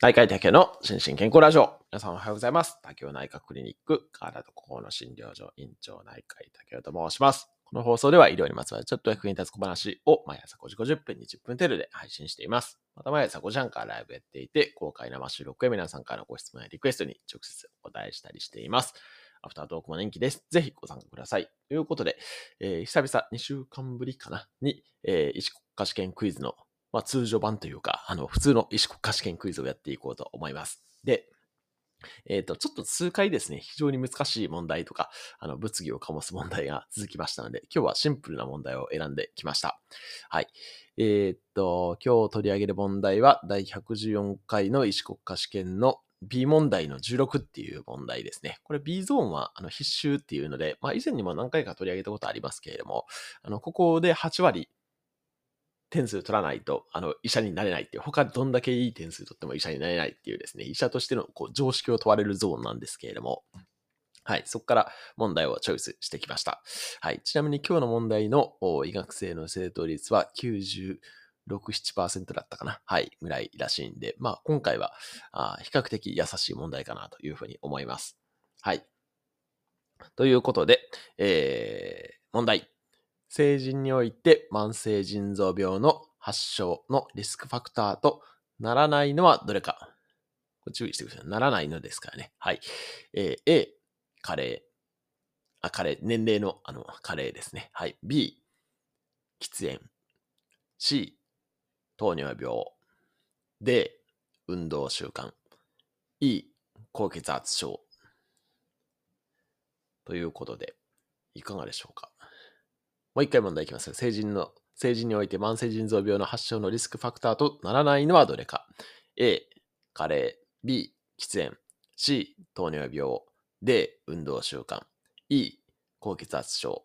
内科医竹の心身健康ラジオ。皆さんおはようございます。竹雄内科クリニック、体と心の診療所院長内科医竹雄と申します。この放送では医療にまつわるちょっと役に立つ小話を毎朝5時50分に10分程度で配信しています。また毎朝5時半からライブやっていて、公開生収録や皆さんからのご質問やリクエストに直接お答えしたりしています。アフタートークも人気です。ぜひご参加ください。ということで、えー久々2週間ぶりかなに、えー医師国家試験クイズのまあ、通常版というか、あの、普通の医師国家試験クイズをやっていこうと思います。で、えっ、と、ちょっと数回ですね、非常に難しい問題とか、あの、物議を醸す問題が続きましたので、今日はシンプルな問題を選んできました。はい。えっ、と、今日取り上げる問題は、第114回の医師国家試験の B 問題の16っていう問題ですね。これ B ゾーンはあの必修っていうので、まあ以前にも何回か取り上げたことありますけれども、あの、ここで8割点数取らないと、あの、医者になれないっていう、他どんだけいい点数取っても医者になれないっていうですね、医者としてのこう常識を問われるゾーンなんですけれども、はい、そこから問題をチョイスしてきました。はい、ちなみに今日の問題の医学生の正答率は96、7%だったかな。はい、ぐらいらしいんで、まあ今回はあ比較的優しい問題かなというふうに思います。はい。ということで、えー、問題。成人において慢性腎臓病の発症のリスクファクターとならないのはどれか。注意してください。ならないのですからね。はい。えー A、加齢。あ、加齢。年齢の、あの、加齢ですね。はい。B、喫煙。C、糖尿病。D、運動習慣。E、高血圧症。ということで、いかがでしょうか？もう一回問題いきます。成人の、成人において慢性腎臓病の発症のリスクファクターとならないのはどれか。A、加齢。B、喫煙。C、糖尿病。D、運動習慣。E、高血圧症。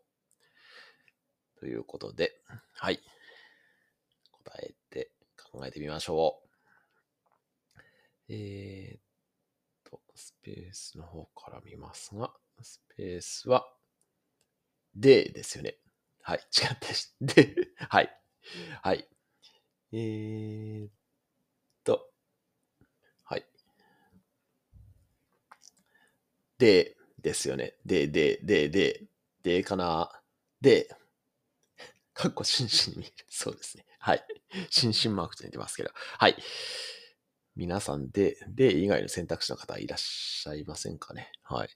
ということで、はい。答えて考えてみましょう。えーっと、スペースの方から見ますが、スペースは D ですよね。はい、違ったし。で、はい。はい。えーっと、はい。で、ですよね。で、で、で、で、でかな。で、かっこ真摯に見える。そうですね。はい。心身マークと似てますけど。はい。皆さんで、で以外の選択肢の方いらっしゃいませんかね。はい。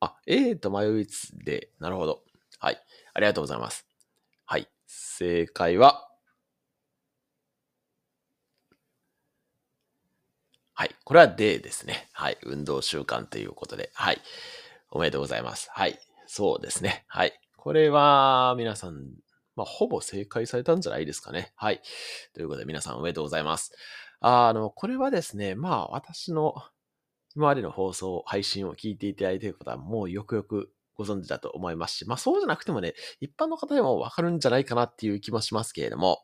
あ、A と迷いつつで、なるほど。はい。ありがとうございます。はい。正解は、はい。これは D ですね。はい。運動習慣ということで。はい。おめでとうございます。はい。そうですね。はい。これは、皆さん、まあ、ほぼ正解されたんじゃないですかね。はい。ということで、皆さんおめでとうございます。あの、これはですね、まあ、私の今までの放送、配信を聞いていただいている方は、もうよくよくご存知だと思いますし、まあそうじゃなくてもね、一般の方でもわかるんじゃないかなっていう気もしますけれども、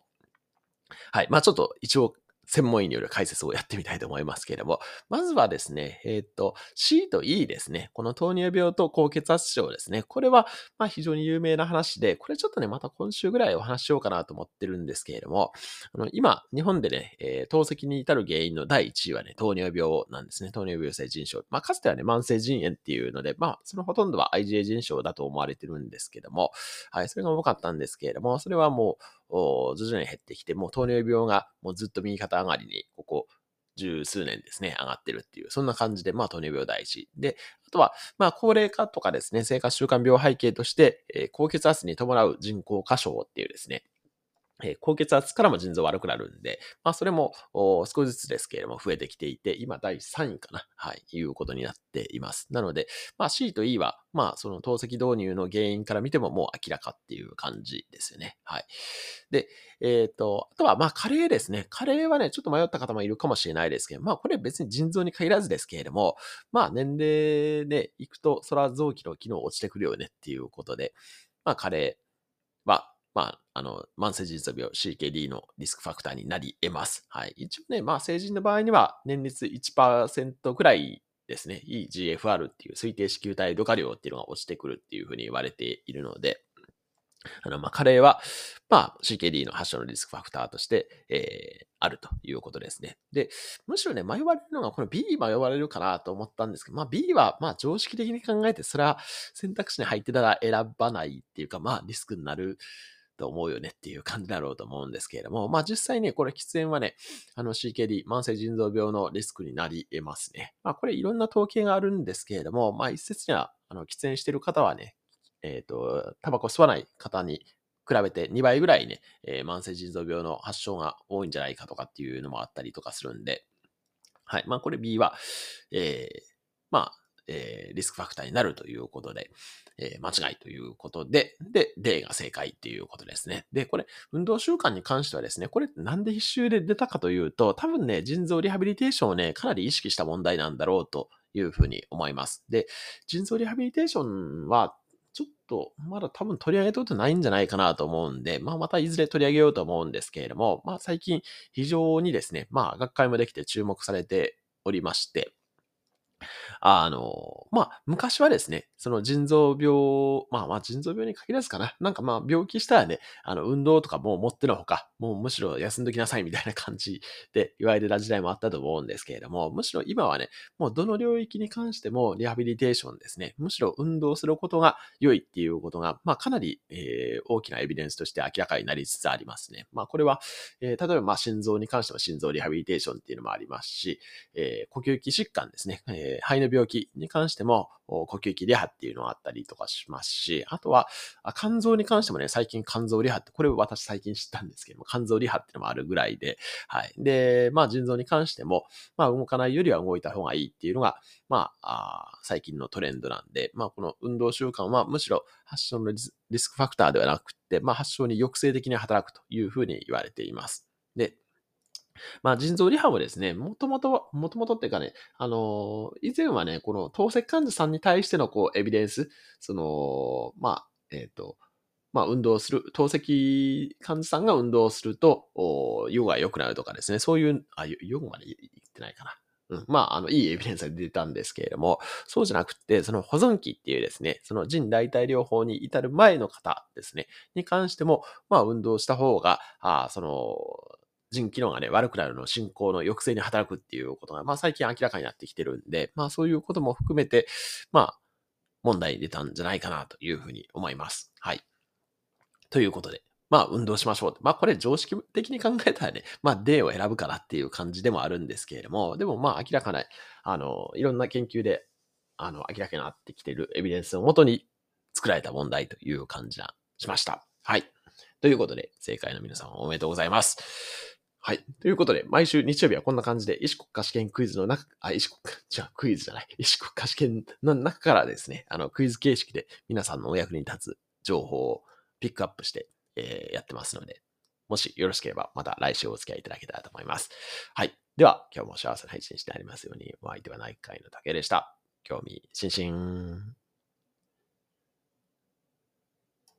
はい。まあちょっと一応、専門医による解説をやってみたいと思いますけれども、まずはですね、えっ、と、C と E ですね。この糖尿病と高血圧症ですね。これは、まあ非常に有名な話で、これちょっとね、また今週ぐらいお話ししようかなと思ってるんですけれども、あの今、日本でね、えー透析に至る原因の第1位はね、糖尿病なんですね。糖尿病性腎症。まあ、かつてはね、慢性腎炎っていうので、まあ、そのほとんどは IgA 腎症だと思われてるんですけども、はい、それが多かったんですけれども、それはもう、徐々に減ってきて、もう糖尿病がもうずっと右肩上がりに、ここ、十数年ですね、上がってるっていう、そんな感じで、まあ、糖尿病第一。で、あとは、まあ、高齢化とかですね、生活習慣病背景として、えー高血圧に伴う人工過小っていうですね、え高血圧からも腎臓悪くなるんで、まあ、それも少しずつですけれども増えてきていて、今第3位かな、はい、いうことになっています。なので、まあ、C と E は、まあ、その透析導入の原因から見てももう明らかっていう感じですよね。はい。で、えっ、と、あとは、まあ、加齢ですね。加齢はね、ちょっと迷った方もいるかもしれないですけど、まあ、これ別に腎臓に限らずですけれども、まあ、年齢でいくと、それは臓器の機能落ちてくるよねっていうことで、まあ、加齢は、まあ、あの、慢性腎臓病 CKD のリスクファクターになり得ます。はい。一応ね、まあ、成人の場合には年率1%くらいですね、EGFR っていう推定子宮体度化量っていうのが落ちてくるっていうふうに言われているので、あの、まあ、加齢は、まあ、CKD の発症のリスクファクターとして、えー、あるということですね。で、むしろね、迷われるのが、この B 迷われるかなと思ったんですけど、まあ、B は、まあ、常識的に考えて、それは選択肢に入ってたら選ばないっていうか、まあ、リスクになると思うよねっていう感じだろうと思うんですけれども、まあ実際ね、これ喫煙はね、あの CKD、慢性腎臓病のリスクになり得ますね。まあこれいろんな統計があるんですけれども、まあ一説には、あの喫煙してる方はね、えっ、ー、と、タバコ吸わない方に比べて2倍ぐらいね、えー、慢性腎臓病の発症が多いんじゃないかとかっていうのもあったりとかするんで、はい。まあ、これ B は、えー、まあ、えー、リスクファクターになるということで、えー、間違いということで、で、D が正解っていうことですね。で、これ、運動習慣に関してはですね、これなんで必修で出たかというと、多分ね、腎臓リハビリテーションをね、かなり意識した問題なんだろうというふうに思います。で、腎臓リハビリテーションはちょっと、まだ多分取り上げたことないんじゃないかなと思うんで、まあまたいずれ取り上げようと思うんですけれども、まあ最近非常にですね、まあ学会もできて注目されておりまして、あの、まあ、昔はですね、その腎臓病、まあまあ腎臓病に限らずかな。なんかまあ病気したらね、あの運動とかもう持ってのほか、もうむしろ休んどきなさいみたいな感じで言われた時代もあったと思うんですけれども、むしろ今はね、もうどの領域に関してもリハビリテーションですね、むしろ運動することが良いっていうことが、まあかなり、えー、大きなエビデンスとして明らかになりつつありますね。まあこれは、えー、例えばまあ心臓に関しては心臓リハビリテーションっていうのもありますし、えー、呼吸器疾患ですね、えー、肺の病気に関しても呼吸器リハっていうのがあったりとかしますし、あとは肝臓に関してもね、最近肝臓リハって、これ私最近知ったんですけども、肝臓リハっていうのもあるぐらいで、はい。で、まあ腎臓に関しても、まあ動かないよりは動いた方がいいっていうのが、まあ、あ最近のトレンドなんで、まあこの運動習慣はむしろ発症のリスクファクターではなくて、まあ発症に抑制的に働くというふうに言われています。で、まあ、腎臓リハもですね、もともとは、もともとっていうかね、あの以前はね、この透析患者さんに対してのこう、エビデンス、その、まあ、えっ、ー、と、まあ、運動する、透析患者さんが運動すると、おヨガが良くなるとかですね、そういう、あ、ヨガまで言ってないかな。うん、まあ、あの、いいエビデンスが出たんですけれども、そうじゃなくて、その保存期っていうですね、その腎代替療法に至る前の方ですね、に関しても、まあ、運動した方が、あその、腎機能がね、悪くなるの進行の抑制に働くっていうことが、まあ最近明らかになってきてるんで、まあそういうことも含めて、まあ問題出たんじゃないかなというふうに思います。はい。ということで、まあ運動しましょう。まあこれ常識的に考えたらね、まあ D を選ぶからっていう感じでもあるんですけれども、でもまあ明らかな、あの、いろんな研究で、あの、明らかになってきてるエビデンスをもとに作られた問題という感じがしました。はい。ということで、正解の皆さんおめでとうございます。はい。ということで、毎週日曜日はこんな感じで、医師国家試験クイズの中、あ、医師国家、じゃクイズじゃない、医師国家試験の中からですね、あの、クイズ形式で皆さんのお役に立つ情報をピックアップして、えー、やってますので、もしよろしければまた来週お付き合いいただけたらと思います。はい。では、今日も幸せな配信してありますように、お相手は内科医の竹でした。興味津々。